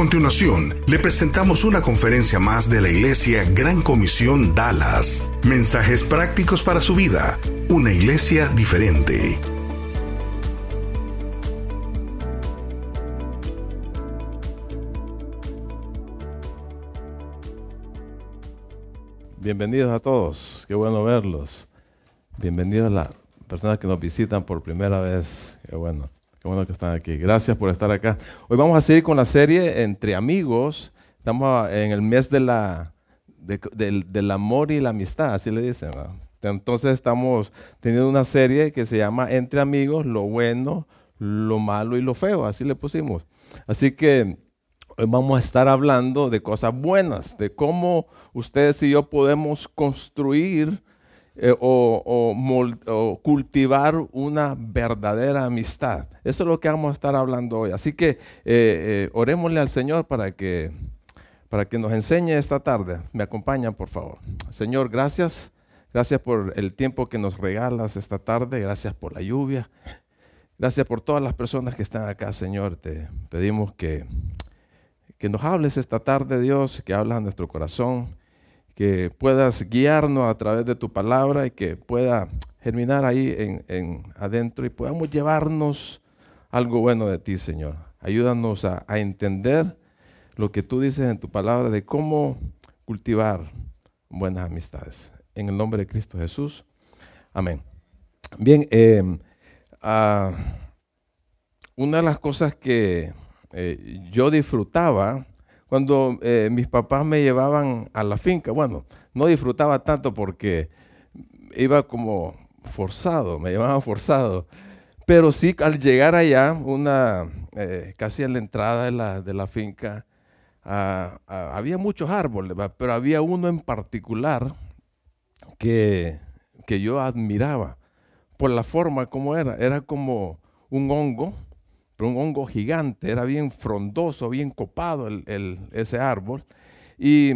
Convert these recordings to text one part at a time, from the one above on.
A continuación, le presentamos una conferencia más de la Iglesia Gran Comisión Dallas. Mensajes prácticos para su vida. Una iglesia diferente. Bienvenidos a todos, qué bueno verlos. Bienvenidos a las personas que nos visitan por primera vez, qué bueno. Qué bueno que están aquí. Gracias por estar acá. Hoy vamos a seguir con la serie Entre Amigos. Estamos en el mes de la, del, amor y la amistad, así le dicen. Entonces estamos teniendo una serie que se llama Entre Amigos, lo bueno, lo malo y lo feo, así le pusimos. Así que hoy vamos a estar hablando de cosas buenas, de cómo ustedes y yo podemos construir eh, o, cultivar una verdadera amistad. Eso es lo que vamos a estar hablando hoy. Así que eh, eh, orémosle al Señor para que, para que nos enseñe esta tarde. Me acompañan, por favor. Señor, gracias. Gracias por el tiempo que nos regalas esta tarde. Gracias por la lluvia. Gracias por todas las personas que están acá, Señor. Te pedimos que, que nos hables esta tarde, Dios, que hablas a nuestro corazón que puedas guiarnos a través de tu palabra y que pueda germinar ahí en, adentro y podamos llevarnos algo bueno de ti, Señor. Ayúdanos a, entender lo que tú dices en tu palabra de cómo cultivar buenas amistades. En el nombre de Cristo Jesús. Amén. Bien, em, ah, una de las cosas que eh, yo disfrutaba cuando eh, mis papás me llevaban a la finca, bueno, no disfrutaba tanto porque iba como forzado, me llevaban forzado. Pero sí, al llegar allá, una, eh, casi en la entrada de la, de la finca, ah, ah, había muchos árboles, pero había uno en particular que, que yo admiraba por la forma como era. Era como un hongo un hongo gigante, era bien frondoso, bien copado el, ese árbol. Y,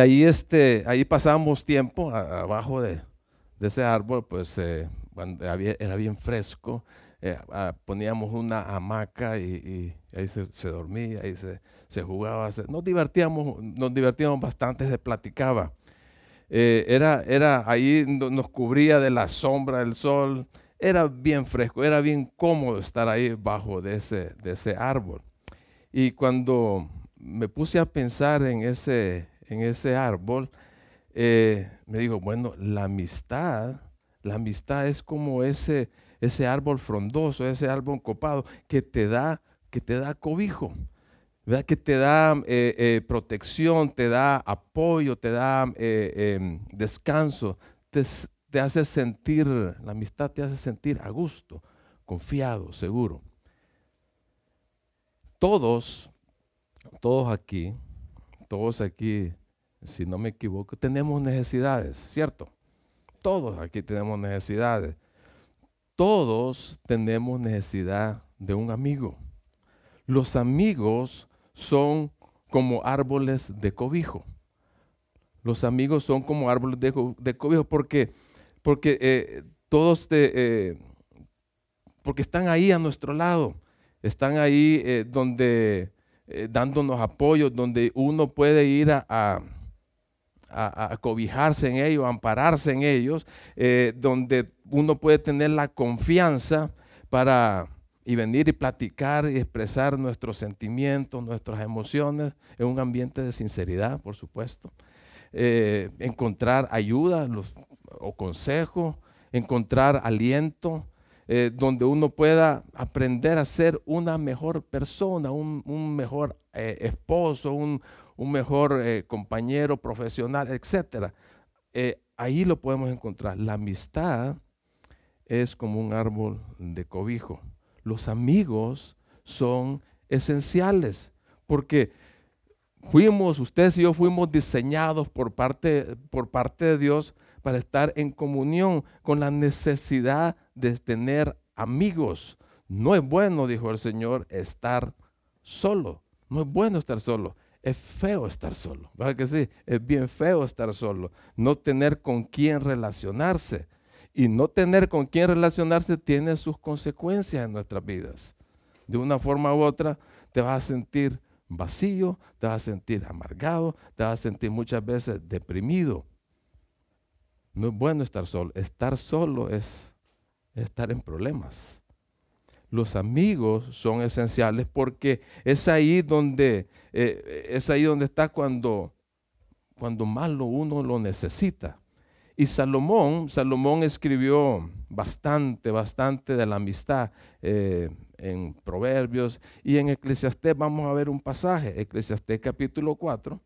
ahí, este, ahí pasábamos tiempo abajo de, ese árbol, pues eh, era bien fresco. Eh, poníamos una hamaca y, ahí se, dormía, ahí se, jugaba. nos, divertíamos, nos divertíamos bastante, se platicaba. Eh, era, era, ahí nos cubría de la sombra del sol era bien fresco, era bien cómodo estar ahí bajo de ese, de ese árbol. Y cuando me puse a pensar en ese, en ese árbol, eh, me digo, bueno, la amistad, la amistad es como ese, ese árbol frondoso, ese árbol copado que te da, que te da cobijo. que te da eh, eh, protección, te da apoyo, te da em, descanso, te, te hace sentir, la amistad te hace sentir a gusto, confiado, seguro. Todos, todos aquí, todos aquí, si no me equivoco, tenemos necesidades, ¿cierto? Todos aquí tenemos necesidades. Todos tenemos necesidad de un amigo. Los amigos son como árboles de cobijo. Los amigos son como árboles de, de cobijo porque porque eh, todos eh, porque están ahí a nuestro lado, están ahí eh, donde dándonos apoyo, donde uno puede ir a, cobijarse en ellos, a ampararse en ellos, donde uno puede tener la confianza para y venir y platicar y expresar nuestros sentimientos, nuestras emociones en un ambiente de sinceridad, por supuesto. encontrar ayuda, los, o consejo, encontrar aliento, eh, donde uno pueda aprender a ser una mejor persona, un, mejor eh, esposo, un, mejor eh, compañero profesional, etc. ahí lo podemos encontrar. La amistad es como un árbol de cobijo. Los amigos son esenciales porque fuimos, ustedes y yo fuimos diseñados por parte, por parte de Dios para estar en comunión con la necesidad de tener amigos. No es bueno, dijo el Señor, estar solo. No es bueno estar solo. Es feo estar solo. ¿Verdad que sí? Es bien feo estar solo. No tener con quién relacionarse. Y no tener con quién relacionarse tiene sus consecuencias en nuestras vidas. De una forma u otra te vas a sentir vacío, te vas a sentir amargado, te vas a sentir muchas veces deprimido. No es bueno estar solo. Estar solo es estar en problemas. Los amigos son esenciales porque es ahí donde, eh, es ahí donde está cuando, cuando uno lo necesita. Y Salomón, Salomón escribió bastante, bastante de la amistad eh, en Proverbios y en Eclesiastés vamos a ver un pasaje, Eclesiastés capítulo 4,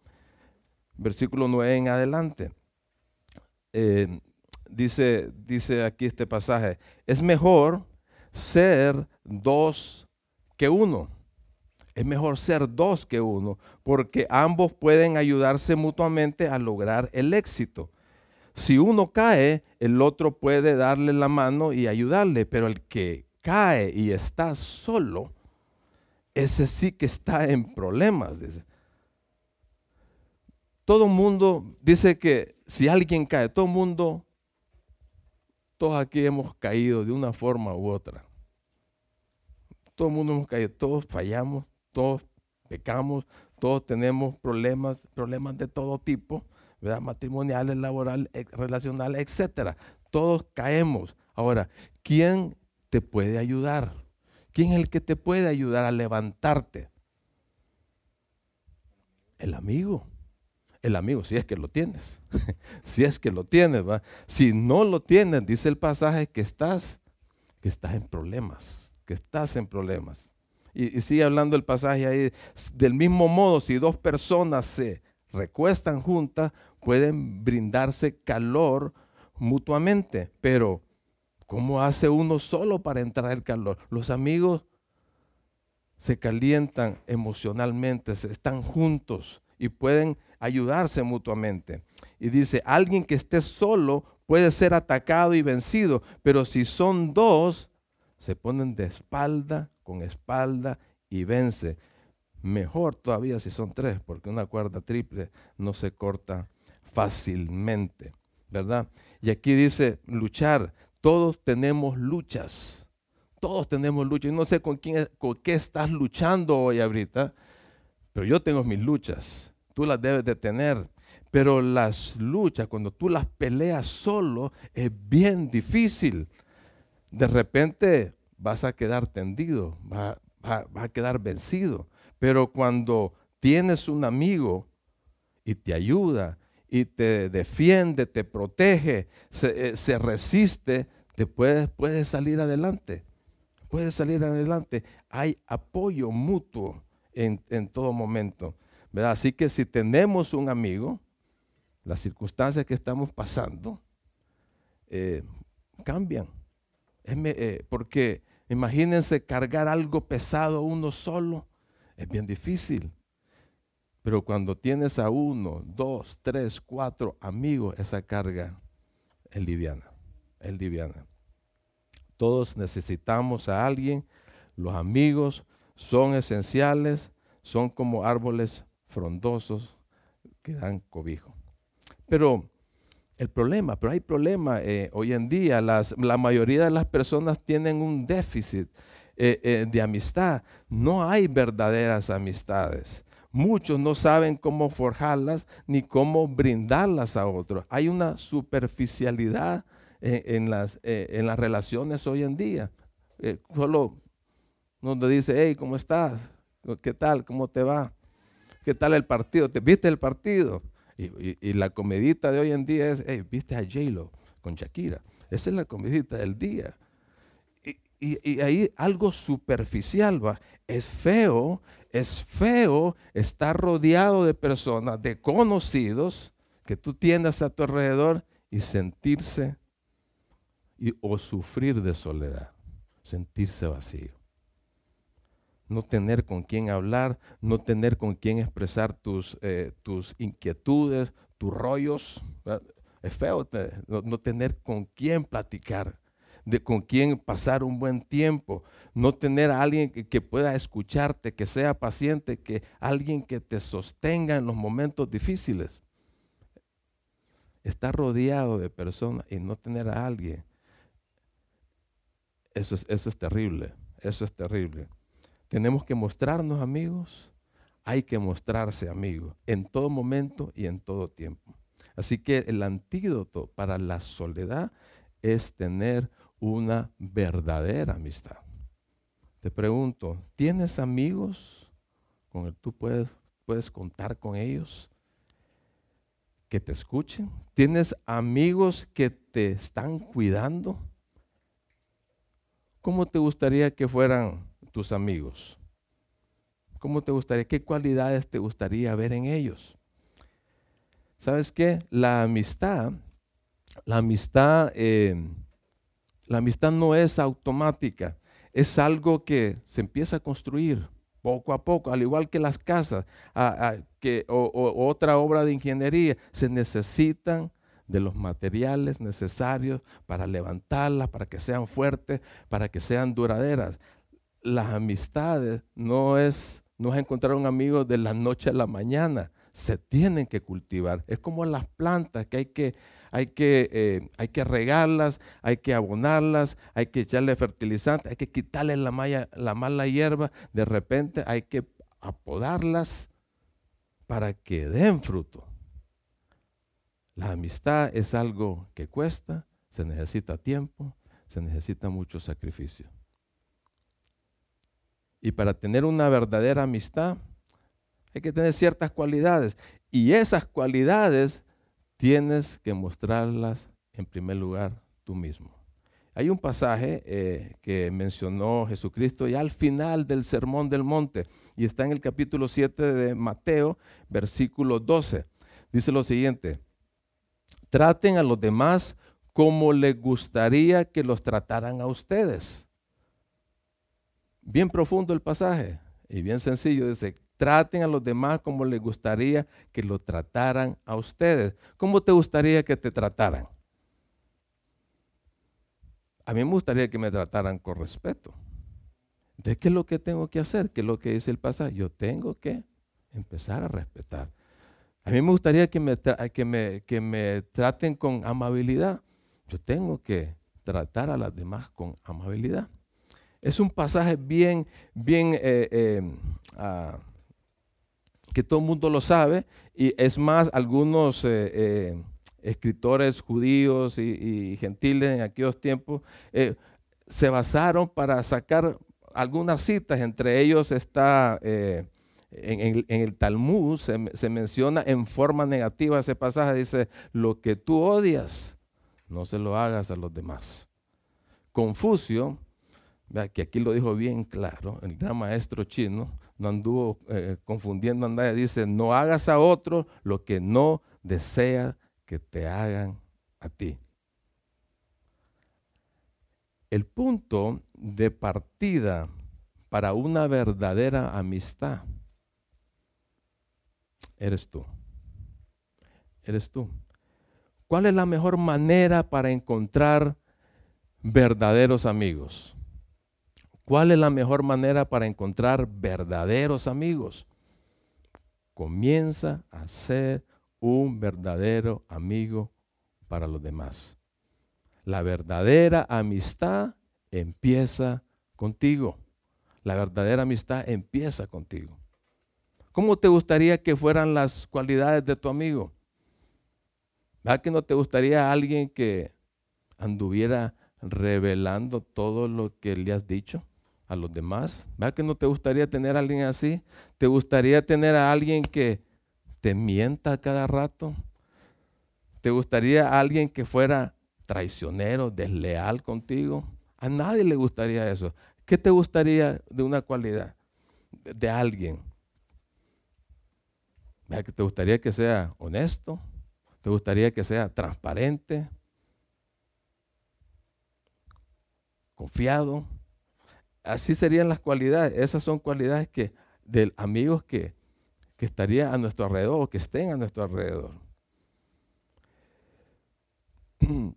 versículo 9 en adelante. Eh, dice, dice aquí este pasaje, es mejor ser dos que uno. Es mejor ser dos que uno, porque ambos pueden ayudarse mutuamente a lograr el éxito. Si uno cae, el otro puede darle la mano y ayudarle, pero el que cae y está solo, ese sí que está en problemas. Dice. Todo mundo dice que si alguien cae, todo mundo todos aquí hemos caído de una forma u otra. Todo el mundo hemos caído, todos fallamos, todos pecamos, todos tenemos problemas, problemas de todo tipo, ¿verdad? matrimoniales, laborales, relacionales, etc. Todos caemos. Ahora, ¿quién te puede ayudar? ¿Quién es el que te puede ayudar a levantarte? El amigo el amigo, si es que lo tienes, si es que lo tienes, ¿va? si no lo tienes, dice el pasaje que estás, que estás en problemas, que estás en problemas. Y, y sigue hablando el pasaje ahí, del mismo modo, si dos personas se recuestan juntas, pueden brindarse calor mutuamente, pero ¿cómo hace uno solo para entrar el calor? Los amigos se calientan emocionalmente, están juntos y pueden ayudarse mutuamente. Y dice, alguien que esté solo puede ser atacado y vencido, pero si son dos, se ponen de espalda con espalda y vence. Mejor todavía si son tres, porque una cuerda triple no se corta fácilmente, ¿verdad? Y aquí dice luchar. Todos tenemos luchas. Todos tenemos luchas. Yo no sé con quién, con qué estás luchando hoy ahorita, pero yo tengo mis luchas tú las debes de tener. Pero las luchas, cuando tú las peleas solo, es bien difícil. De repente vas a quedar tendido, vas va, a quedar vencido. Pero cuando tienes un amigo y te ayuda y te defiende, te protege, se, eh, resiste, te puedes, puedes salir adelante. Puedes salir adelante. Hay apoyo mutuo en, en todo momento. Así que si tenemos un amigo, las circunstancias que estamos pasando eh, cambian. Eh, porque imagínense cargar algo pesado uno solo, es bien difícil. Pero cuando tienes a uno, dos, tres, cuatro amigos, esa carga es liviana, es liviana. Todos necesitamos a alguien, los amigos son esenciales, son como árboles frondosos que dan cobijo. Pero el problema, pero hay problema eh, hoy en día, las, la mayoría de las personas tienen un déficit eh, eh, de amistad. No hay verdaderas amistades. Muchos no saben cómo forjarlas ni cómo brindarlas a otros. Hay una superficialidad en, las, en las relaciones hoy en día. solo nos dice, hey, ¿cómo estás? ¿Qué tal? ¿Cómo te va? ¿Qué tal el partido? ¿Te viste el partido? Y, la comedita de hoy en día es, ¿viste a J-Lo con Shakira? Esa es la comedita del día. Y, ahí algo superficial va. Es feo, es feo estar rodeado de personas, de conocidos, que tú tienes a tu alrededor y sentirse o sufrir de soledad, sentirse vacío. No tener con quién hablar, no tener con quién expresar tus, eh, tus inquietudes, tus rollos. Es feo no, tener con quién platicar, de con quién pasar un buen tiempo, no tener a alguien que, que, pueda escucharte, que sea paciente, que alguien que te sostenga en los momentos difíciles. Estar rodeado de personas y no tener a alguien, eso es, eso es terrible, eso es terrible. Tenemos que mostrarnos amigos, hay que mostrarse amigos en todo momento y en todo tiempo. Así que el antídoto para la soledad es tener una verdadera amistad. Te pregunto, ¿tienes amigos con el tú puedes, puedes contar con ellos? Que te escuchen. ¿Tienes amigos que te están cuidando? ¿Cómo te gustaría que fueran tus amigos? ¿Cómo te gustaría? ¿Qué cualidades te gustaría ver en ellos? ¿Sabes qué? La amistad, la amistad, eh, la amistad no es automática, es algo que se empieza a construir poco a poco, al igual que las casas que, o, otra obra de ingeniería, se necesitan de los materiales necesarios para levantarlas, para que sean fuertes, para que sean duraderas. Las amistades no es, no es encontrar un amigo de la noche a la mañana, se tienen que cultivar. Es como las plantas que hay que, hay que, eh, hay que regarlas, hay que abonarlas, hay que echarle fertilizante, hay que quitarle la, la mala hierba. De repente hay que apodarlas para que den fruto. La amistad es algo que cuesta, se necesita tiempo, se necesita mucho sacrificio. Y para tener una verdadera amistad, hay que tener ciertas cualidades. Y esas cualidades tienes que mostrarlas en primer lugar tú mismo. Hay un pasaje eh, que mencionó Jesucristo ya al final del Sermón del Monte y está en el capítulo 7 de Mateo, versículo 12. Dice lo siguiente, traten a los demás como les gustaría que los trataran a ustedes. Bien profundo el pasaje y bien sencillo. Dice, traten a los demás como les gustaría que lo trataran a ustedes. ¿Cómo te gustaría que te trataran? A mí me gustaría que me trataran con respeto. ¿De qué es lo que tengo que hacer? ¿Qué es lo que dice el pasaje? Yo tengo que empezar a respetar. A mí me gustaría que me, que me, que me traten con amabilidad. Yo tengo que tratar a las demás con amabilidad. Es un pasaje bien, bien eh, eh, ah, que todo el mundo lo sabe, y es más, algunos eh, escritores judíos y, gentiles en aquellos tiempos se basaron para sacar algunas citas, entre ellos está en, el Talmud, se, se, menciona en forma negativa ese pasaje, dice, lo que tú odias, no se lo hagas a los demás. Confucio, que aquí lo dijo bien claro, el gran maestro chino, no anduvo eh, confundiendo a nadie. Dice, no hagas a otro lo que no desea que te hagan a ti. El punto de partida para una verdadera amistad eres tú. Eres tú. ¿Cuál es la mejor manera para encontrar verdaderos amigos? ¿Cuál es la mejor manera para encontrar verdaderos amigos? Comienza a ser un verdadero amigo para los demás. La verdadera amistad empieza contigo. La verdadera amistad empieza contigo. ¿Cómo te gustaría que fueran las cualidades de tu amigo? ¿Verdad que no te gustaría alguien que anduviera revelando todo lo que le has dicho? A los demás. ¿Verdad que no te gustaría tener a alguien así? ¿Te gustaría tener a alguien que te mienta cada rato? ¿Te gustaría a alguien que fuera traicionero, desleal contigo? A nadie le gustaría eso. ¿Qué te gustaría de una cualidad de alguien? ¿Verdad que te gustaría que sea honesto? ¿Te gustaría que sea transparente? ¿Confiado? Así serían las cualidades. Esas son cualidades que de amigos que, que estarían a nuestro alrededor o que estén a nuestro alrededor.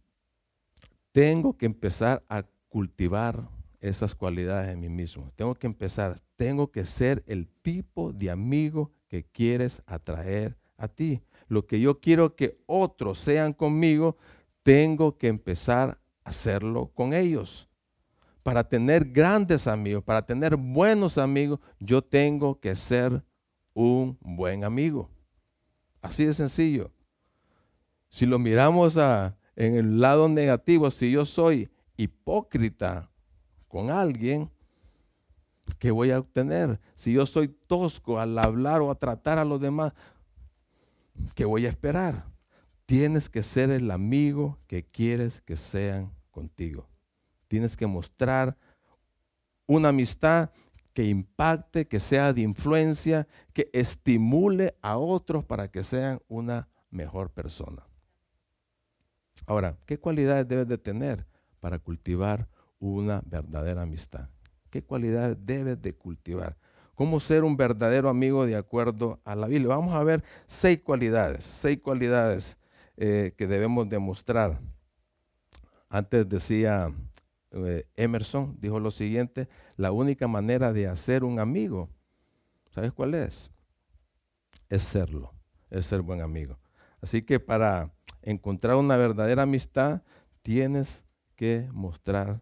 Tengo que empezar a cultivar esas cualidades en mí mismo. Tengo que empezar, tengo que ser el tipo de amigo que quieres atraer a ti. Lo que yo quiero que otros sean conmigo, tengo que empezar a hacerlo con ellos. Para tener grandes amigos, para tener buenos amigos, yo tengo que ser un buen amigo. Así de sencillo. Si lo miramos a, en el lado negativo, si yo soy hipócrita con alguien, ¿qué voy a obtener? Si yo soy tosco al hablar o a tratar a los demás, ¿qué voy a esperar? Tienes que ser el amigo que quieres que sean contigo. Tienes que mostrar una amistad que impacte, que sea de influencia, que estimule a otros para que sean una mejor persona. Ahora, ¿qué cualidades debes de tener para cultivar una verdadera amistad. ¿Qué cualidades debes de cultivar? ¿Cómo ser un verdadero amigo de acuerdo a la Biblia? Vamos a ver seis cualidades, seis cualidades eh, que debemos demostrar. Antes decía Emerson, dijo lo siguiente, la única manera de hacer un amigo, ¿sabes cuál es? Es serlo, es ser buen amigo. Así que para encontrar una verdadera amistad, tienes que mostrar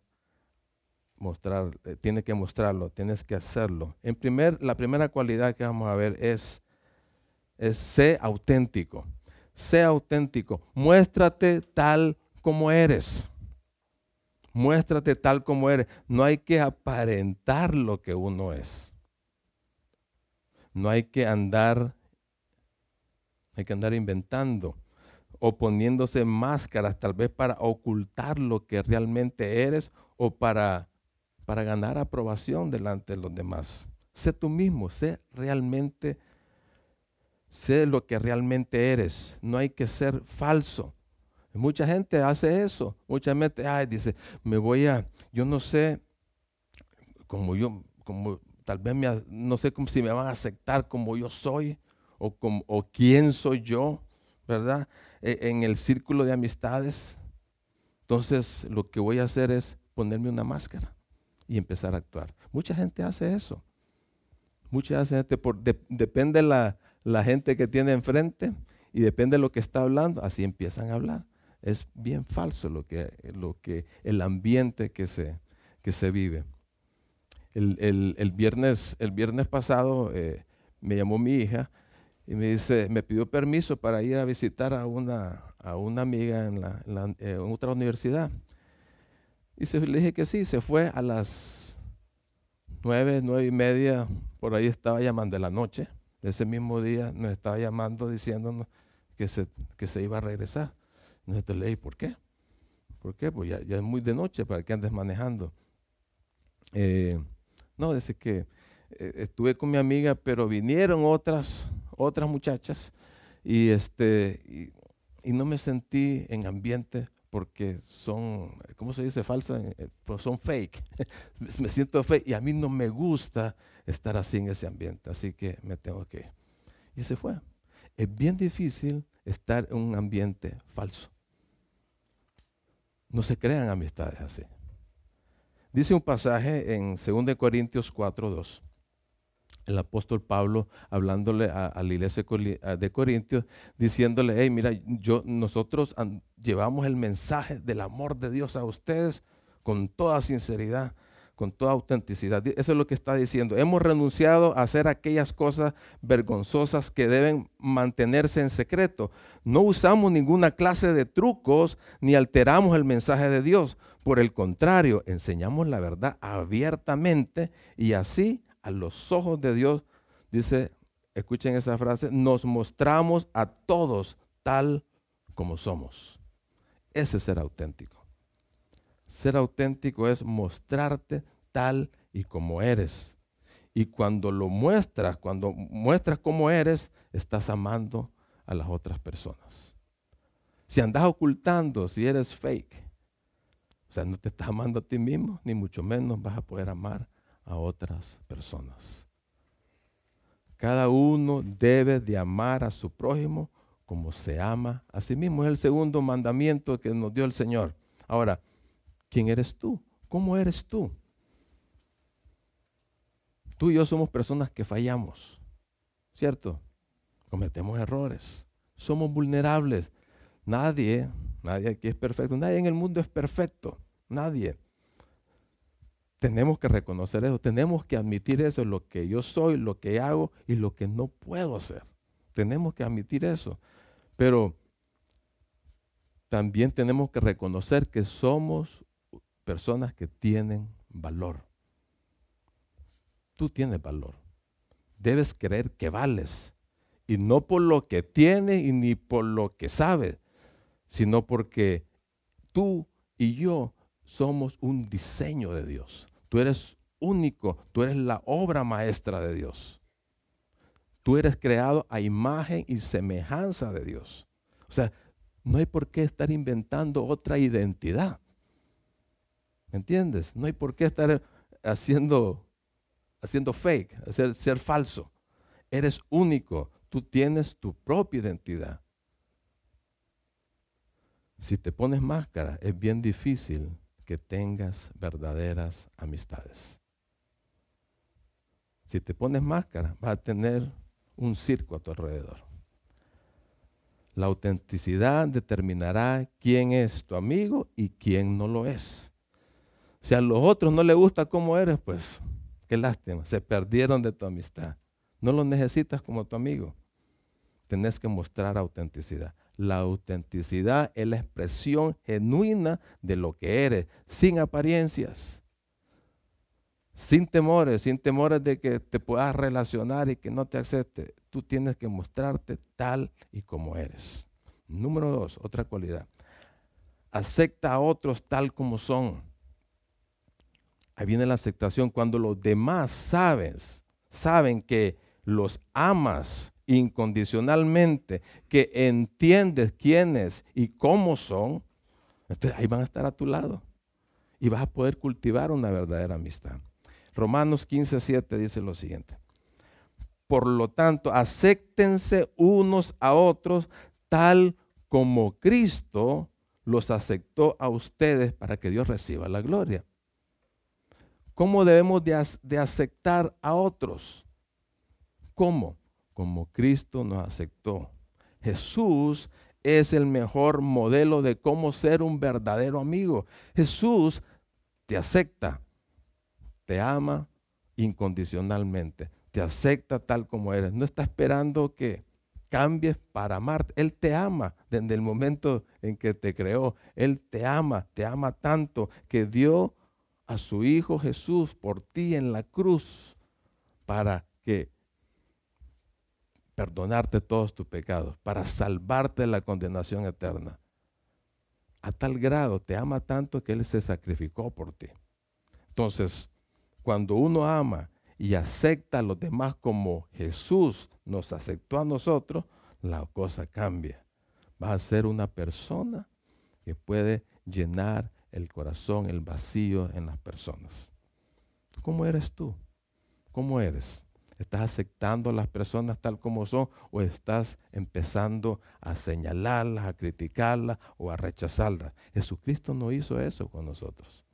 mostrar, eh, tienes que mostrarlo, tienes que hacerlo. En primer, la primera cualidad que vamos a ver es, es auténtico. Sé auténtico. Muéstrate tal como eres. Muéstrate tal como eres. No hay que aparentar lo que uno es. No hay que andar, hay que andar inventando o poniéndose máscaras tal vez para ocultar lo que realmente eres o para para ganar aprobación delante de los demás. Sé tú mismo, sé realmente, sé lo que realmente eres. No hay que ser falso. Mucha gente hace eso. Mucha gente ay, dice, me voy a, yo no sé, como yo, como tal vez me, no sé si me van a aceptar como yo soy o, como, o quién soy yo, ¿verdad? E, en el círculo de amistades. Entonces lo que voy a hacer es ponerme una máscara y empezar a actuar. Mucha gente hace eso. Mucha gente, por, depende la, la gente que tiene enfrente y depende de lo que está hablando, así empiezan a hablar. Es bien falso lo que, lo que el ambiente que se, que se vive. El, viernes, el viernes pasado eh, me llamó mi hija y me dice, me pidió permiso para ir a visitar a una, a una amiga en, la, en otra universidad. Y se, le dije que sí, se fue a las nueve, nueve y media, por ahí estaba llamando de la noche, ese mismo día nos estaba llamando diciéndonos que se, que se iba a regresar. Entonces le dije, ¿por qué? ¿Por qué? Pues ya, es muy de noche para que andes manejando. Eh, no, dice que eh, estuve con mi amiga, pero vinieron otras, otras muchachas y, este, y no me sentí en ambiente porque son, ¿cómo se dice? Falsa, eh, pues son fake. me siento fake y a mí no me gusta estar así en ese ambiente, así que me tengo que ir. Y se fue. Es bien difícil estar en un ambiente falso. No se crean amistades así. Dice un pasaje en 2 Corintios 4, 2 el apóstol Pablo hablándole a, la iglesia de Corintios, diciéndole, hey, mira, yo, nosotros llevamos el mensaje del amor de Dios a ustedes con toda sinceridad, con toda autenticidad. Eso es lo que está diciendo. Hemos renunciado a hacer aquellas cosas vergonzosas que deben mantenerse en secreto. No usamos ninguna clase de trucos ni alteramos el mensaje de Dios. Por el contrario, enseñamos la verdad abiertamente y así a los ojos de Dios, dice, escuchen esa frase, nos mostramos a todos tal como somos. Ese es ser auténtico. Ser auténtico es mostrarte tal y como eres. Y cuando lo muestras, cuando muestras cómo eres, estás amando a las otras personas. Si andas ocultando, si eres fake, o sea, no te estás amando a ti mismo, ni mucho menos vas a poder amar a otras personas. Cada uno debe de amar a su prójimo como se ama a sí mismo. Es el segundo mandamiento que nos dio el Señor. Ahora, ¿quién eres tú? ¿Cómo eres tú? Tú y yo somos personas que fallamos, ¿cierto? Cometemos errores, somos vulnerables. Nadie, nadie aquí es perfecto, nadie en el mundo es perfecto, nadie. Tenemos que reconocer eso, tenemos que admitir eso, lo que yo soy, lo que hago y lo que no puedo hacer. Tenemos que admitir eso. Pero también tenemos que reconocer que somos personas que tienen valor. Tú tienes valor. Debes creer que vales. Y no por lo que tienes y ni por lo que sabes, sino porque tú y yo somos un diseño de Dios. Tú eres único, tú eres la obra maestra de Dios. Tú eres creado a imagen y semejanza de Dios. O sea, no hay por qué estar inventando otra identidad. ¿Me entiendes? No hay por qué estar haciendo, haciendo fake, hacer, ser falso. Eres único. Tú tienes tu propia identidad. Si te pones máscara, es bien difícil que tengas verdaderas amistades. Si te pones máscara, vas a tener un circo a tu alrededor. La autenticidad determinará quién es tu amigo y quién no lo es. Si a los otros no les gusta cómo eres, pues qué lástima, se perdieron de tu amistad. No lo necesitas como tu amigo. Tenés que mostrar autenticidad. La autenticidad es la expresión genuina de lo que eres, sin apariencias, sin temores, sin temores de que te puedas relacionar y que no te acepte. Tú tienes que mostrarte tal y como eres. Número dos, otra cualidad. Acepta a otros tal como son. Ahí viene la aceptación cuando los demás sabes, saben que los amas incondicionalmente, que entiendes quiénes y cómo son, entonces ahí van a estar a tu lado y vas a poder cultivar una verdadera amistad. Romanos 15, 7 dice lo siguiente. Por lo tanto, acéptense unos a otros tal como Cristo los aceptó a ustedes para que Dios reciba la gloria. ¿Cómo debemos de, aceptar a otros? ¿Cómo? como Cristo nos aceptó. Jesús es el mejor modelo de cómo ser un verdadero amigo. Jesús te acepta, te ama incondicionalmente, te acepta tal como eres. No está esperando que cambies para amarte. Él te ama desde el momento en que te creó. Él te ama, te ama tanto que dio a su Hijo Jesús por ti en la cruz para que perdonarte todos tus pecados, para salvarte de la condenación eterna. A tal grado te ama tanto que Él se sacrificó por ti. Entonces, cuando uno ama y acepta a los demás como Jesús nos aceptó a nosotros, la cosa cambia. Vas a ser una persona que puede llenar el corazón, el vacío en las personas. ¿Cómo eres tú? ¿Cómo eres? ¿Estás aceptando a las personas tal como son o estás empezando a señalarlas, a criticarlas o a rechazarlas? Jesucristo no hizo eso con nosotros.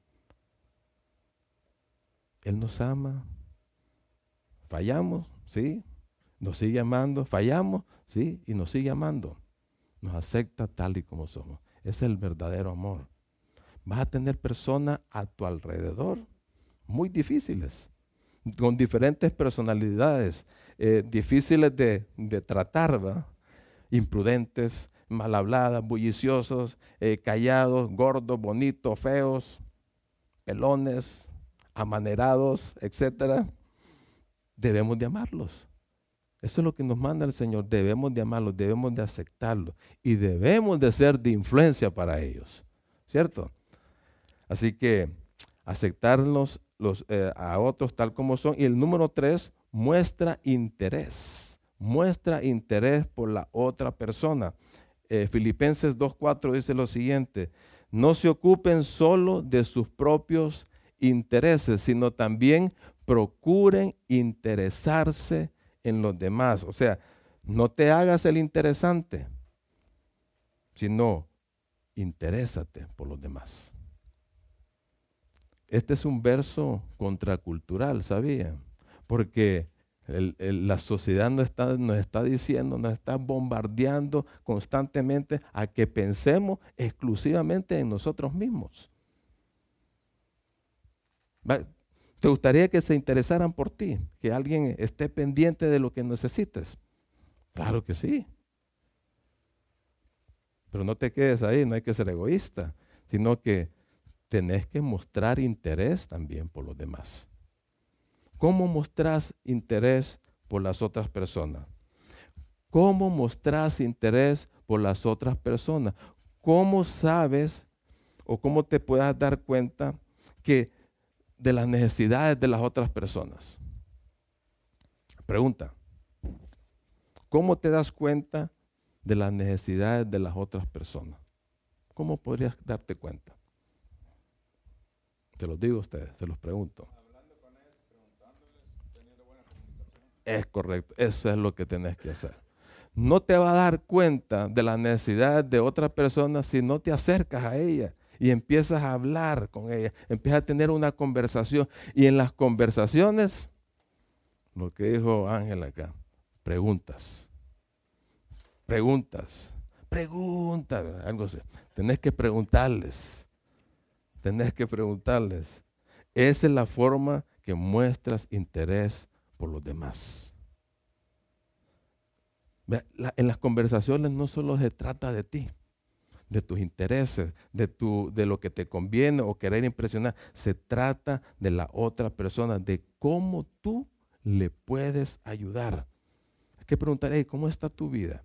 Él nos ama. Fallamos, sí. Nos sigue amando. Fallamos, sí. Y nos sigue amando. Nos acepta tal y como somos. Es el verdadero amor. Vas a tener personas a tu alrededor muy difíciles con diferentes personalidades, eh, difíciles de, tratar, imprudentes, mal habladas, bulliciosos, eh, callados, gordos, bonitos, feos, pelones, amanerados, etc. Debemos de amarlos. Eso es lo que nos manda el Señor. Debemos de amarlos, debemos de aceptarlos y debemos de ser de influencia para ellos. ¿Cierto? Así que aceptarlos los, eh, a otros tal como son. Y el número tres, muestra interés. Muestra interés por la otra persona. Eh, Filipenses 2.4 dice lo siguiente, no se ocupen solo de sus propios intereses, sino también procuren interesarse en los demás. O sea, no te hagas el interesante, sino interésate por los demás. Este es un verso contracultural, ¿sabían? Porque la sociedad nos está, nos está diciendo, nos está bombardeando constantemente a que pensemos exclusivamente en nosotros mismos. ¿Te gustaría que se interesaran por ti? Que alguien esté pendiente de lo que necesites. Claro que sí. Pero no te quedes ahí, no hay que ser egoísta, sino que tenés que mostrar interés también por los demás. ¿Cómo mostrás interés por las otras personas? ¿Cómo mostrás interés por las otras personas? ¿Cómo sabes o cómo te puedas dar cuenta que de las necesidades de las otras personas? Pregunta. ¿Cómo te das cuenta de las necesidades de las otras personas? ¿Cómo podrías darte cuenta? Te los digo a ustedes, te los pregunto. Es correcto, eso es lo que tenés que hacer. No te va a dar cuenta de las necesidades de otra persona si no te acercas a ella y empiezas a hablar con ella, empiezas a tener una conversación. Y en las conversaciones, lo que dijo Ángel acá, preguntas. Preguntas. Preguntas. Algo así. Tenés que preguntarles. Tenés que preguntarles. Esa es la forma que muestras interés por los demás. en las conversaciones no solo se trata de ti, de tus intereses, de, lo que te conviene o querer impresionar. Se trata de la otra persona, de cómo tú le puedes ayudar. Hay que preguntar, ¿cómo está tu vida?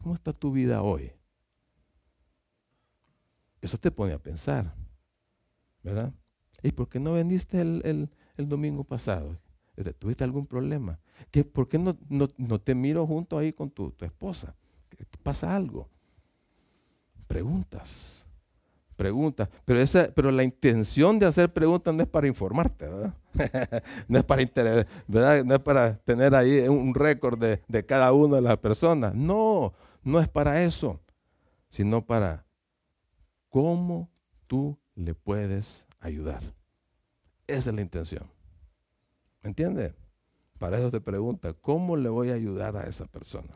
¿Cómo está tu vida hoy? Eso te pone a pensar, ¿verdad? ¿Y por qué no vendiste el, el domingo pasado? ¿Tuviste algún problema? ¿Qué, ¿Por qué no, no, te miro junto ahí con tu, tu esposa? ¿Pasa algo? Preguntas. Preguntas. Pero, esa, pero la intención de hacer preguntas no es para informarte, ¿verdad? no, es para ¿verdad? no es para tener ahí un récord de, de cada una de las personas. No, no es para eso, sino para cómo tú le puedes ayudar. Esa es la intención. ¿Me entiendes? Para eso te pregunta, ¿cómo le voy a ayudar a esa persona?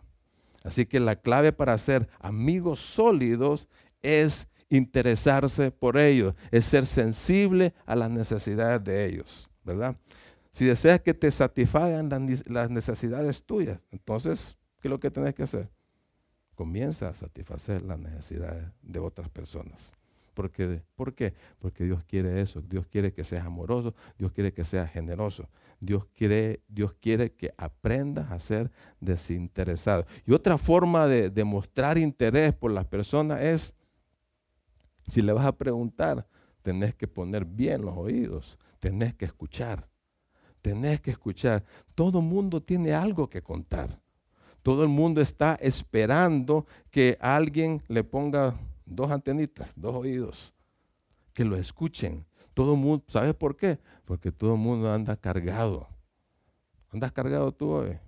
Así que la clave para ser amigos sólidos es interesarse por ellos, es ser sensible a las necesidades de ellos, ¿verdad? Si deseas que te satisfagan las necesidades tuyas, entonces, ¿qué es lo que tienes que hacer? Comienza a satisfacer las necesidades de otras personas. Porque, ¿Por qué? Porque Dios quiere eso. Dios quiere que seas amoroso. Dios quiere que seas generoso. Dios quiere, Dios quiere que aprendas a ser desinteresado. Y otra forma de, de mostrar interés por las personas es, si le vas a preguntar, tenés que poner bien los oídos. Tenés que escuchar. Tenés que escuchar. Todo mundo tiene algo que contar. Todo el mundo está esperando que alguien le ponga dos antenitas, dos oídos, que lo escuchen. Todo mundo, ¿sabes por qué? Porque todo el mundo anda cargado. ¿Andas cargado tú hoy?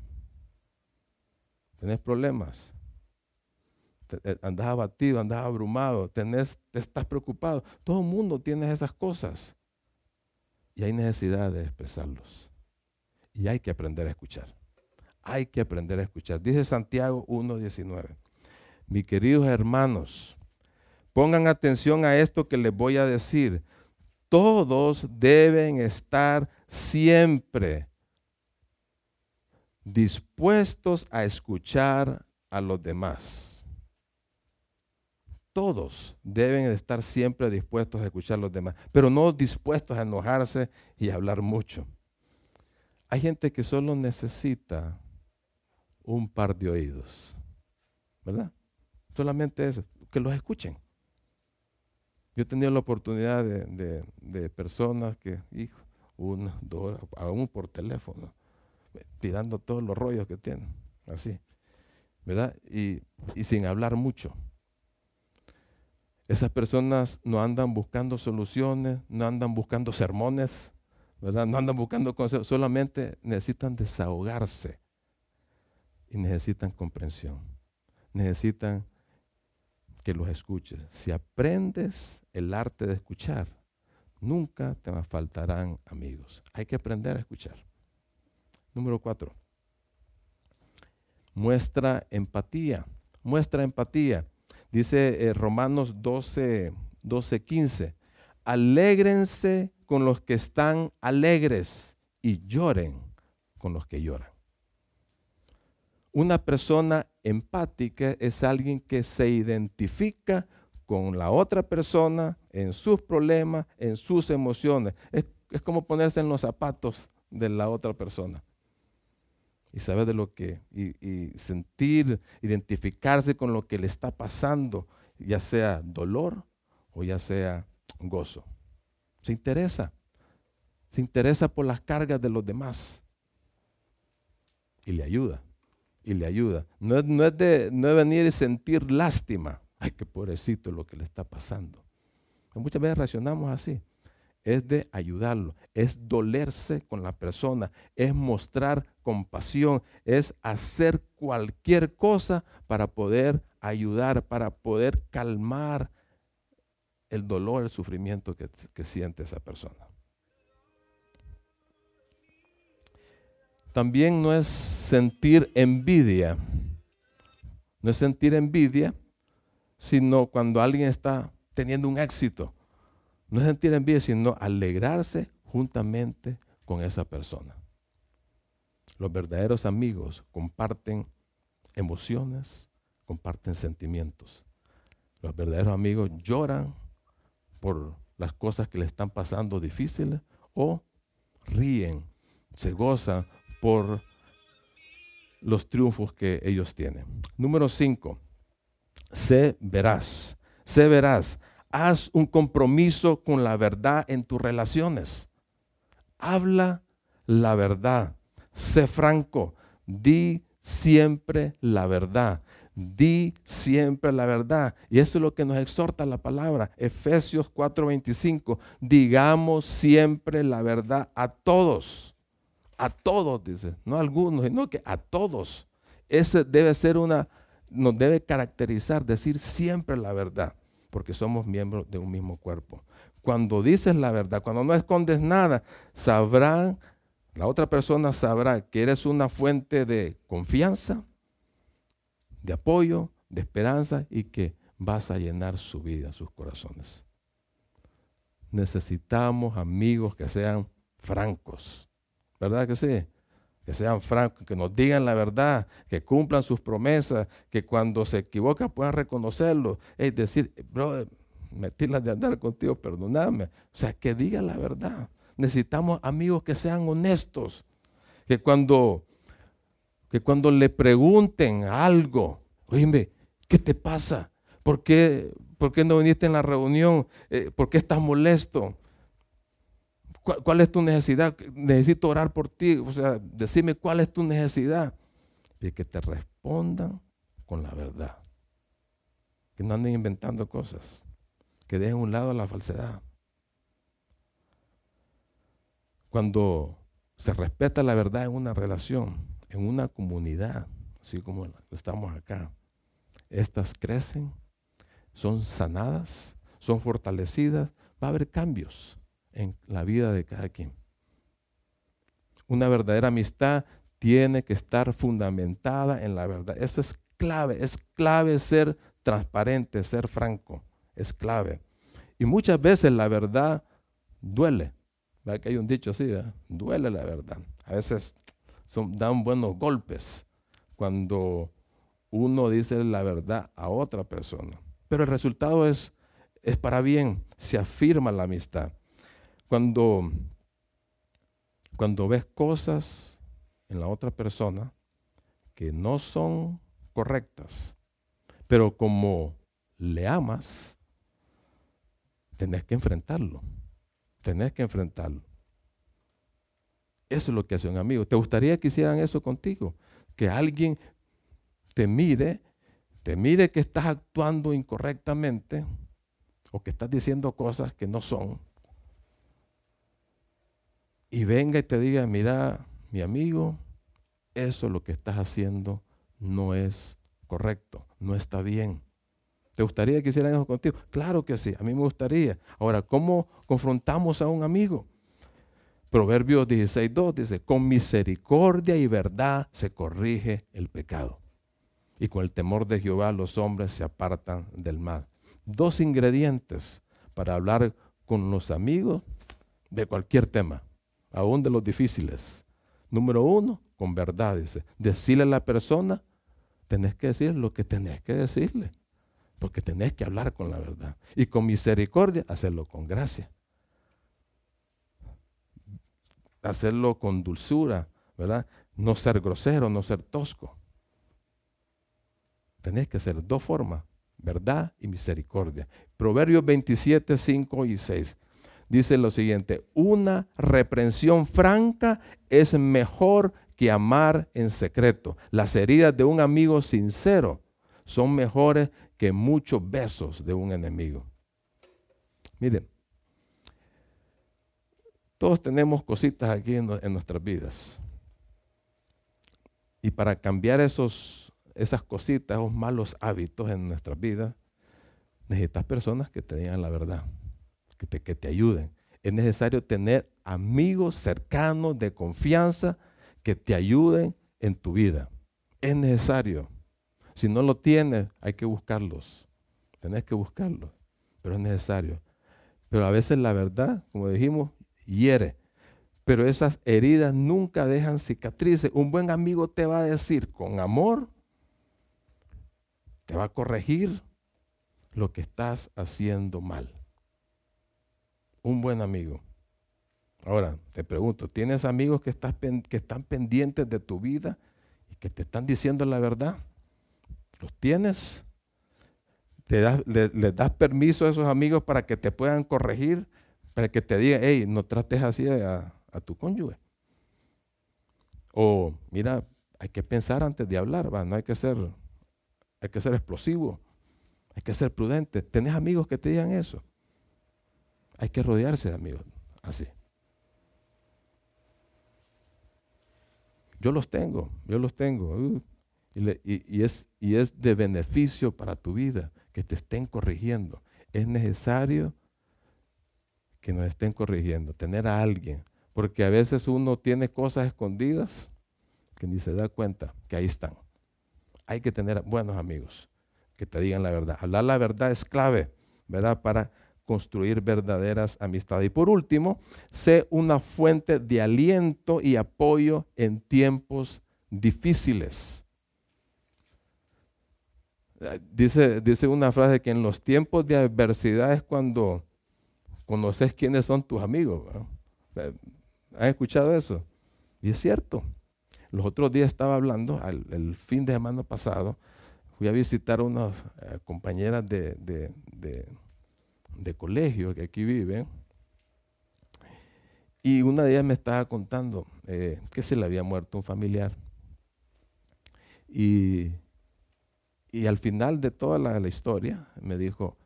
¿Tenés problemas? Eh, andas abatido, andas abrumado, tenés, estás preocupado. Todo el mundo tiene esas cosas. Y hay necesidad de expresarlos. Y hay que aprender a escuchar. Hay que aprender a escuchar. Dice Santiago 1.19. Mis queridos hermanos, Pongan atención a esto que les voy a decir. Todos deben estar siempre dispuestos a escuchar a los demás. Todos deben estar siempre dispuestos a escuchar a los demás, pero no dispuestos a enojarse y a hablar mucho. Hay gente que solo necesita un par de oídos, ¿verdad? Solamente eso, que los escuchen. Yo he tenido la oportunidad de, personas que, hijo, una, dos, aún por teléfono, tirando todos los rollos que tienen, así, ¿verdad? Y, sin hablar mucho. Esas personas no andan buscando soluciones, no andan buscando sermones, ¿verdad? No andan buscando consejos, solamente necesitan desahogarse y necesitan comprensión. Necesitan que los escuches. Si aprendes el arte de escuchar, nunca te faltarán amigos. Hay que aprender a escuchar. Número cuatro. Muestra empatía. Muestra empatía. Dice eh, Romanos 12, 12, 15. Alégrense con los que están alegres y lloren con los que lloran. Una persona empática es alguien que se identifica con la otra persona en sus problemas, en sus emociones. Es, es como ponerse en los zapatos de la otra persona y saber de lo que, y, sentir, identificarse con lo que le está pasando, ya sea dolor o ya sea gozo. Se interesa, se interesa por las cargas de los demás y le ayuda, y le ayuda. No es, no es, de, no venir y sentir lástima, ay, qué pobrecito lo que le está pasando. Muchas veces reaccionamos así es de ayudarlo, es dolerse con la persona, es mostrar compasión, es hacer cualquier cosa para poder ayudar, para poder calmar el dolor, el sufrimiento que siente esa persona. También no es sentir envidia, no es sentir envidia, sino cuando alguien está teniendo un éxito no es sentir envidia, sino alegrarse juntamente con esa persona. Los verdaderos amigos comparten emociones, comparten sentimientos. Los verdaderos amigos lloran por las cosas que le están pasando difíciles o ríen, se gozan por los triunfos que ellos tienen. Número 5. Sé verás. Sé verás. Haz un compromiso con la verdad en tus relaciones. Habla la verdad. Sé franco. Di siempre la verdad. Di siempre la verdad. Y eso es lo que nos exhorta la palabra. Efesios 4:25. Digamos siempre la verdad a todos. A todos, dice. No a algunos, sino que a todos. Ese debe ser una, nos debe caracterizar, decir siempre la verdad porque somos miembros de un mismo cuerpo. Cuando dices la verdad, cuando no escondes nada, sabrán, la otra persona sabrá que eres una fuente de confianza, de apoyo, de esperanza y que vas a llenar su vida, sus corazones. Necesitamos amigos que sean francos, ¿verdad que sí? que sean francos, que nos digan la verdad, que cumplan sus promesas, que cuando se equivoca puedan reconocerlo. Es decir, bro, metirlas de andar contigo, perdóname. O sea, que digan la verdad. Necesitamos amigos que sean honestos, que cuando, que cuando le pregunten algo, oíme, ¿qué te pasa? ¿Por qué, ¿Por qué no viniste en la reunión? Eh, ¿Por qué estás molesto? ¿Cuál, es tu necesidad? Necesito orar por ti. O sea, decime cuál es tu necesidad. Y que te respondan con la verdad. Que no anden inventando cosas. Que dejen a un lado la falsedad. Cuando se respeta la verdad en una relación, en una comunidad, así como estamos acá, estas crecen, son sanadas, son fortalecidas, va a haber cambios en la vida de cada quien. Una verdadera amistad tiene que estar fundamentada en la verdad. Eso es clave, es clave ser transparente, ser franco, es clave. Y muchas veces la verdad duele. ¿Verdad que hay un dicho así? Duele la verdad. A veces son, dan buenos golpes cuando uno dice la verdad a otra persona. Pero el resultado es, es para bien, se afirma la amistad. Cuando, cuando ves cosas en la otra persona que no son correctas, pero como le amas, tenés que enfrentarlo. Tenés que enfrentarlo. Eso es lo que hace un amigo. ¿Te gustaría que hicieran eso contigo? Que alguien te mire, te mire que estás actuando incorrectamente o que estás diciendo cosas que no son, y venga y te diga, mira, mi amigo, eso lo que estás haciendo no es correcto, no está bien. ¿Te gustaría que hicieran eso contigo? Claro que sí, a mí me gustaría. Ahora, ¿cómo confrontamos a un amigo? Proverbios 16.2 dice, con misericordia y verdad se corrige el pecado. Y con el temor de Jehová los hombres se apartan del mal. Dos ingredientes para hablar con los amigos de cualquier tema, aún de los difíciles. Número uno, con verdad, dice. Decirle a la persona, tenés que decir lo que tenés que decirle porque tenés que hablar con la verdad. Y con misericordia, hacerlo con gracia. Hacerlo con dulzura, ¿verdad? No ser grosero, no ser tosco. Tenés que hacer dos formas, verdad y misericordia. Proverbios 27, 5 y 6 dice lo siguiente, una reprensión franca es mejor que amar en secreto. Las heridas de un amigo sincero son mejores que muchos besos de un enemigo. Miren, todos tenemos cositas aquí en, nuestras vidas. Y para cambiar esos, esas cositas, esos malos hábitos en nuestras vidas, necesitas personas que te digan la verdad, que te, que te ayuden. Es necesario tener amigos cercanos de confianza que te ayuden en tu vida. Es necesario. Si no lo tienes, hay que buscarlos. Tenés que buscarlos, pero es necesario. Pero a veces la verdad, como dijimos, hiere. Pero esas heridas nunca dejan cicatrices. Un buen amigo te va a decir con amor, te va a corregir lo que estás haciendo mal. Un buen amigo. Ahora, te pregunto, ¿tienes amigos que, que están pendientes de tu vida y que te están diciendo la verdad? ¿Los tienes? ¿Le les das permiso a esos amigos para que te puedan corregir? Para que te digan, hey, no trates así a, tu cónyuge. O, mira, hay que pensar antes de hablar, ¿va? no hay que ser, hay que ser explosivo, hay que ser prudente. ¿Tenés amigos que te digan eso? Hay que rodearse de amigos así. Yo los tengo, yo los tengo. Uh, y, es, y es de beneficio para tu vida que te estén corrigiendo. Es necesario que nos estén corrigiendo, tener a alguien. Porque a veces uno tiene cosas escondidas que ni se da cuenta que ahí están. Hay que tener buenos amigos que te digan la verdad. Hablar la verdad es clave, ¿verdad? Para construir verdaderas amistades. Y por último, sé una fuente de aliento y apoyo en tiempos difíciles. Dice, dice una frase que en los tiempos de adversidad es cuando conoces quiénes son tus amigos. Eh, ¿Han escuchado eso? Y es cierto. Los otros días estaba hablando, el fin de semana pasado, fui a visitar a unas eh, compañeras de, colegio que aquí viven. Y una de ellas me estaba contando eh, que se le había muerto un familiar. Y y al final de toda la, historia me dijo,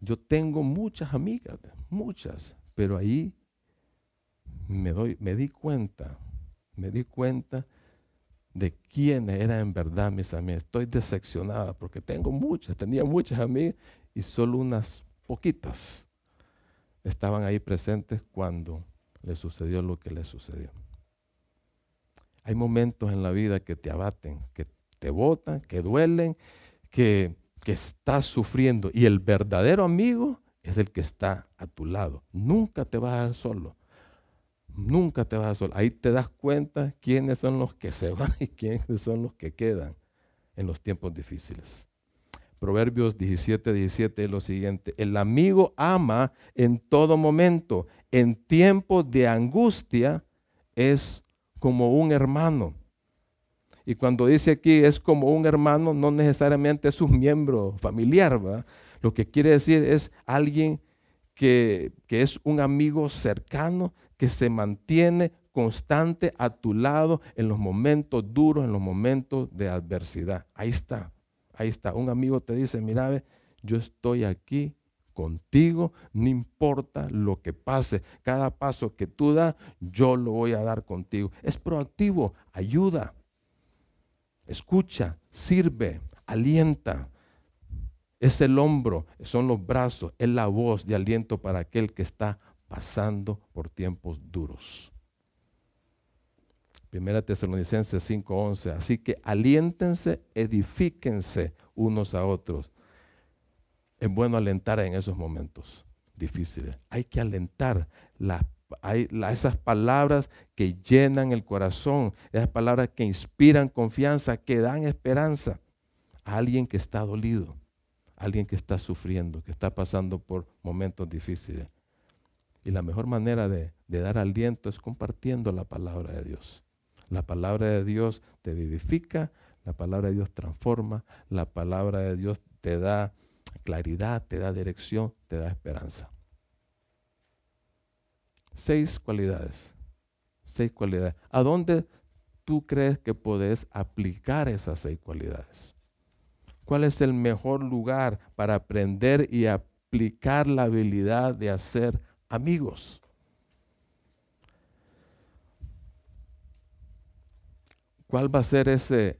yo tengo muchas amigas, muchas, pero ahí me, doy, me di cuenta, me di cuenta de quiénes eran en verdad mis amigas. Estoy decepcionada porque tengo muchas, tenía muchas amigas y solo unas poquitas estaban ahí presentes cuando le sucedió lo que le sucedió. Hay momentos en la vida que te abaten, que te botan, que duelen que, estás sufriendo y el verdadero amigo es el que está a tu lado. Nunca te vas a dar solo. Nunca te vas a dar solo. Ahí te das cuenta quiénes son los que se van y quiénes son los que quedan en los tiempos difíciles. Proverbios 17, 17 es lo siguiente. El amigo ama en todo momento. En tiempos de angustia es como un hermano. Y cuando dice aquí es como un hermano, no necesariamente es un miembro familiar, ¿va? Lo que quiere decir es alguien que, que es un amigo cercano, que se mantiene constante a tu lado en los momentos duros, en los momentos de adversidad. Ahí está, ahí está. Un amigo te dice, mira, yo estoy aquí contigo, no importa lo que pase. Cada paso que tú das, yo lo voy a dar contigo. Es proactivo, ayuda, escucha, sirve, alienta. Es el hombro, son los brazos, es la voz de aliento para aquel que está pasando por tiempos duros. Primera Tesalonicenses 5:11. Así que aliéntense, edifíquense unos a otros. Es bueno alentar en esos momentos difíciles. Hay que alentar esas palabras que llenan el corazón, esas palabras que inspiran confianza, que dan esperanza a alguien que está dolido, a alguien que está sufriendo, que está pasando por momentos difíciles. Y la mejor manera de dar aliento es compartiendo la palabra de Dios. La palabra de Dios te vivifica, la palabra de Dios transforma, la palabra de Dios te da claridad, te da dirección, te da esperanza. Seis cualidades. Seis cualidades. ¿A dónde tú crees que podés aplicar esas seis cualidades? ¿Cuál es el mejor lugar para aprender y aplicar la habilidad de hacer amigos? ¿Cuál va a ser ese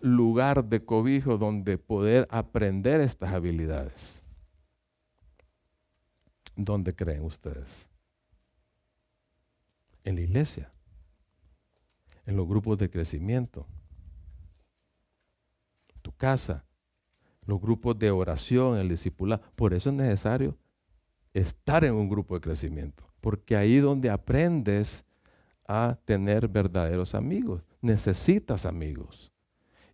lugar de cobijo donde poder aprender estas habilidades? ¿Dónde creen ustedes? En la iglesia, en los grupos de crecimiento, tu casa, los grupos de oración, el discipulado. Por eso es necesario estar en un grupo de crecimiento, porque ahí donde aprendes a tener verdaderos amigos. Necesitas amigos.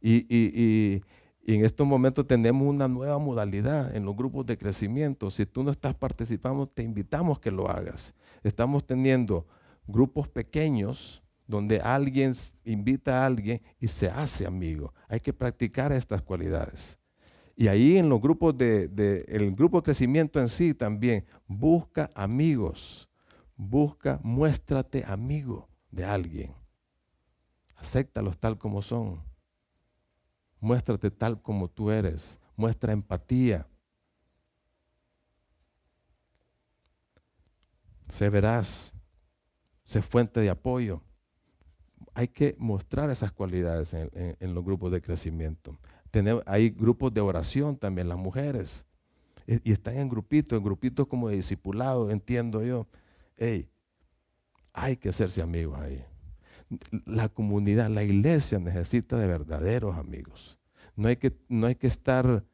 Y, en estos momentos tenemos una nueva modalidad en los grupos de crecimiento. Si tú no estás participando, te invitamos que lo hagas. Estamos teniendo grupos pequeños donde alguien invita a alguien y se hace amigo. Hay que practicar estas cualidades. Y ahí en los grupos de, de, el grupo de crecimiento en sí también, busca amigos busca, muéstrate amigo de alguien. Acéptalos tal como son. Muéstrate tal como tú eres. Muestra empatía. Sé veraz. Sé fuente de apoyo. Hay que mostrar esas cualidades en, los grupos de crecimiento. hay grupos de oración también, las mujeres. Y, están en grupitos, en grupitos como de discipulado, entiendo yo hey, hay que hacerse amigos ahí. La comunidad, la iglesia necesita de verdaderos amigos. No hay que, no hay que estar,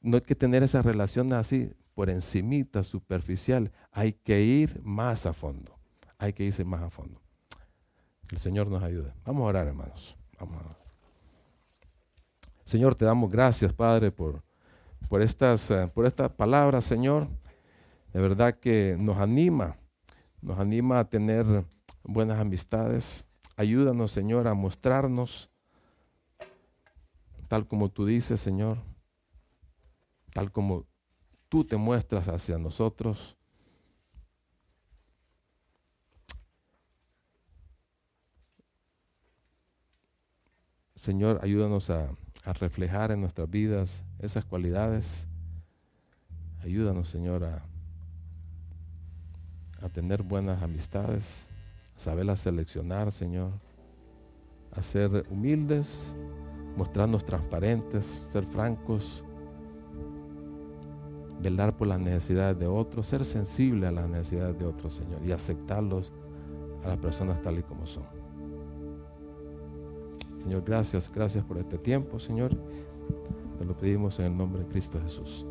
no hay que tener esa relación así por encimita, superficial. Hay que ir más a fondo. Hay que irse más a fondo. El Señor nos ayude. Vamos a orar, hermanos. Vamos a Señor, te damos gracias, Padre, por, por, estas, eh, por estas palabras, Señor de verdad que nos anima, nos anima a tener buenas amistades. Ayúdanos, Señor, a mostrarnos tal como tú dices, Señor, tal como tú te muestras hacia nosotros. Señor, ayúdanos a, reflejar en nuestras vidas esas cualidades. Ayúdanos, Señor, a tener buenas amistades, saberlas seleccionar, Señor, a ser humildes, mostrarnos transparentes, ser francos, velar por las necesidades de otros, ser sensible a las necesidades de otros, Señor, y aceptarlos a las personas tal y como son. Señor, gracias, gracias por este tiempo, Señor. Te lo pedimos en el nombre de Cristo Jesús.